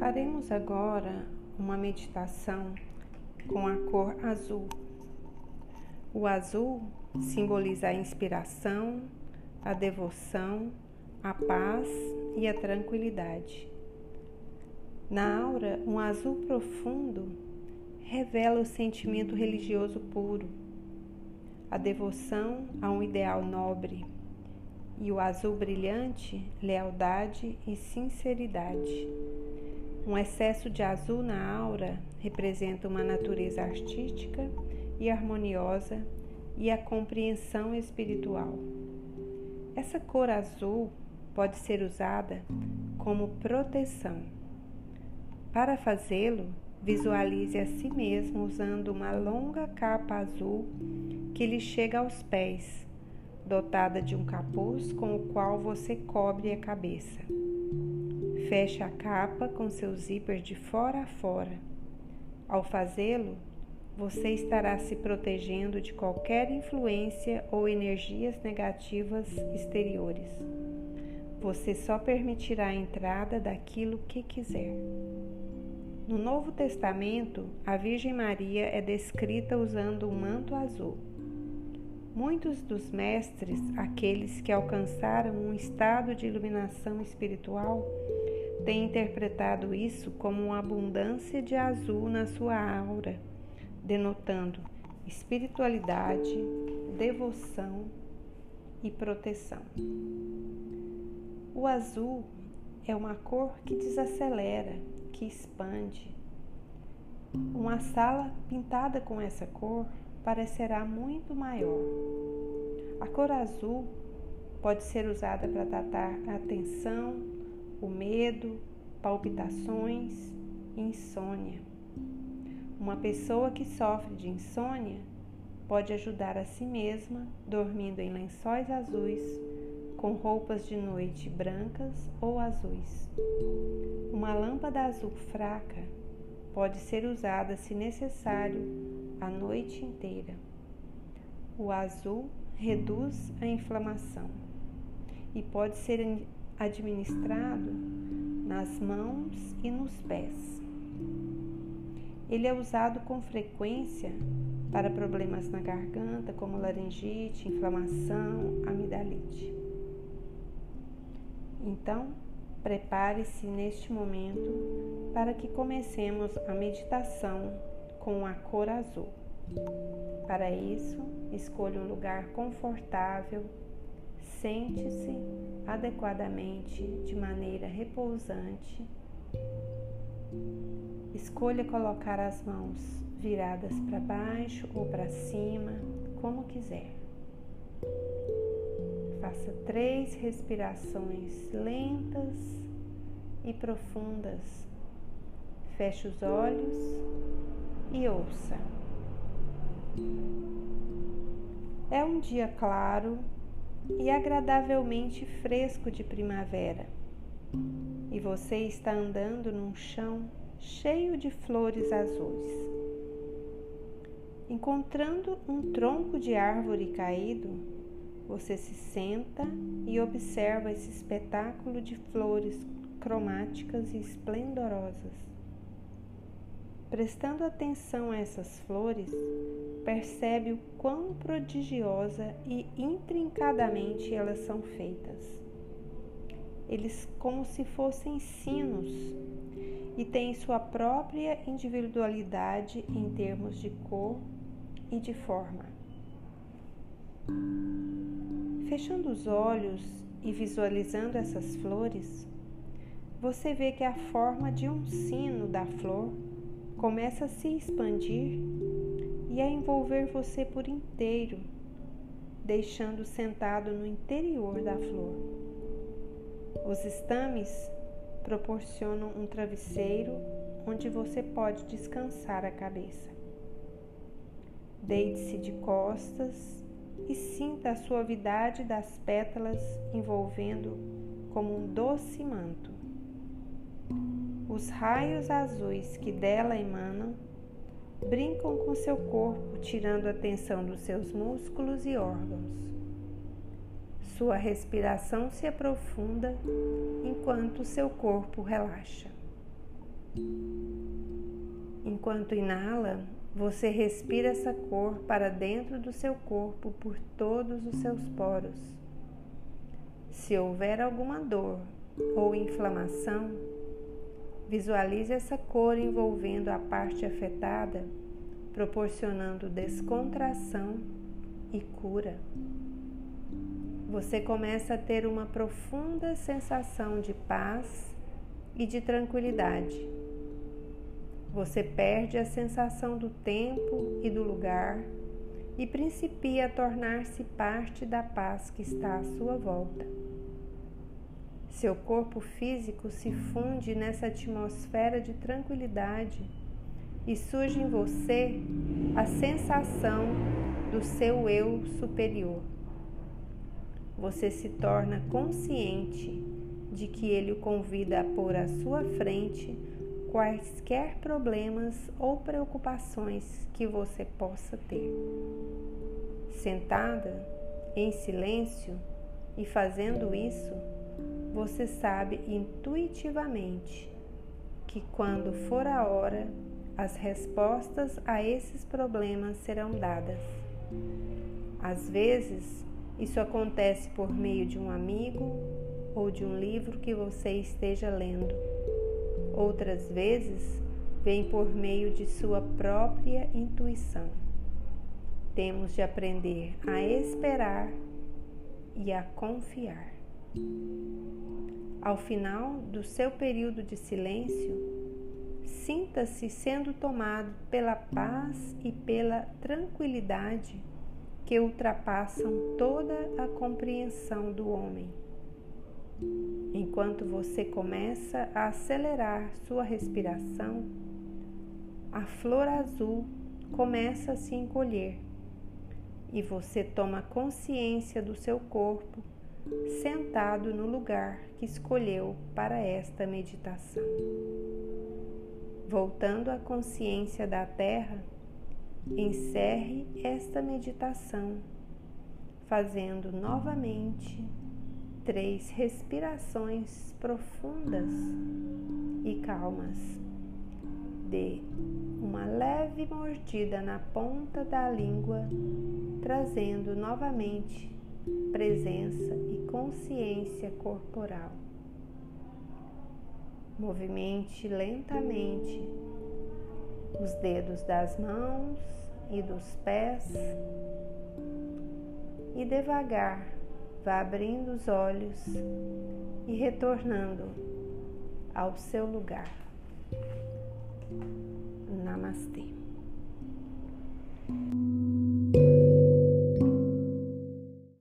Faremos agora uma meditação com a cor azul. O azul simboliza a inspiração, a devoção, a paz e a tranquilidade. Na aura, um azul profundo revela o sentimento religioso puro, a devoção a um ideal nobre, e o azul brilhante, lealdade e sinceridade. Um excesso de azul na aura representa uma natureza artística e harmoniosa e a compreensão espiritual. Essa cor azul pode ser usada como proteção para fazê-lo, visualize a si mesmo usando uma longa capa azul que lhe chega aos pés, dotada de um capuz com o qual você cobre a cabeça. Feche a capa com seu zíper de fora a fora. Ao fazê-lo, você estará se protegendo de qualquer influência ou energias negativas exteriores. Você só permitirá a entrada daquilo que quiser. No Novo Testamento, a Virgem Maria é descrita usando um manto azul. Muitos dos mestres, aqueles que alcançaram um estado de iluminação espiritual, têm interpretado isso como uma abundância de azul na sua aura, denotando espiritualidade, devoção e proteção. O azul é uma cor que desacelera, que expande. Uma sala pintada com essa cor parecerá muito maior. A cor azul pode ser usada para tratar a tensão, o medo, palpitações insônia. Uma pessoa que sofre de insônia pode ajudar a si mesma dormindo em lençóis azuis com roupas de noite brancas ou azuis. Uma lâmpada azul fraca pode ser usada, se necessário, a noite inteira. O azul reduz a inflamação e pode ser administrado nas mãos e nos pés. Ele é usado com frequência para problemas na garganta, como laringite, inflamação, amidalite. Então, prepare-se neste momento para que comecemos a meditação com a cor azul. Para isso, escolha um lugar confortável, sente-se adequadamente de maneira repousante. Escolha colocar as mãos viradas para baixo ou para cima, como quiser. Faça três respirações lentas e profundas. Feche os olhos e ouça. É um dia claro e agradavelmente fresco de primavera, e você está andando num chão cheio de flores azuis. Encontrando um tronco de árvore caído, você se senta e observa esse espetáculo de flores cromáticas e esplendorosas. Prestando atenção a essas flores, percebe o quão prodigiosa e intrincadamente elas são feitas. Eles como se fossem sinos e têm sua própria individualidade em termos de cor e de forma. Fechando os olhos e visualizando essas flores, você vê que a forma de um sino da flor começa a se expandir e a envolver você por inteiro, deixando sentado no interior da flor. Os estames proporcionam um travesseiro onde você pode descansar a cabeça. Deite-se de costas e sinta a suavidade das pétalas envolvendo como um doce manto. Os raios azuis que dela emanam brincam com seu corpo, tirando a tensão dos seus músculos e órgãos. Sua respiração se aprofunda enquanto seu corpo relaxa. Enquanto inala, você respira essa cor para dentro do seu corpo por todos os seus poros. Se houver alguma dor ou inflamação, visualize essa cor envolvendo a parte afetada, proporcionando descontração e cura. Você começa a ter uma profunda sensação de paz e de tranquilidade você perde a sensação do tempo e do lugar e principia a tornar-se parte da paz que está à sua volta. Seu corpo físico se funde nessa atmosfera de tranquilidade e surge em você a sensação do seu eu superior. Você se torna consciente de que ele o convida a pôr à sua frente quaisquer problemas ou preocupações que você possa ter. Sentada em silêncio e fazendo isso, você sabe intuitivamente que quando for a hora, as respostas a esses problemas serão dadas. Às vezes, isso acontece por meio de um amigo ou de um livro que você esteja lendo outras vezes vem por meio de sua própria intuição. Temos de aprender a esperar e a confiar. Ao final do seu período de silêncio, sinta-se sendo tomado pela paz e pela tranquilidade que ultrapassam toda a compreensão do homem. Enquanto você começa a acelerar sua respiração, a flor azul começa a se encolher e você toma consciência do seu corpo sentado no lugar que escolheu para esta meditação. Voltando à consciência da Terra, encerre esta meditação, fazendo novamente três respirações profundas e calmas. Dê uma leve mordida na ponta da língua, trazendo novamente presença e consciência corporal. Movimente lentamente os dedos das mãos e dos pés e devagar vá abrindo os olhos e retornando ao seu lugar. Namastê.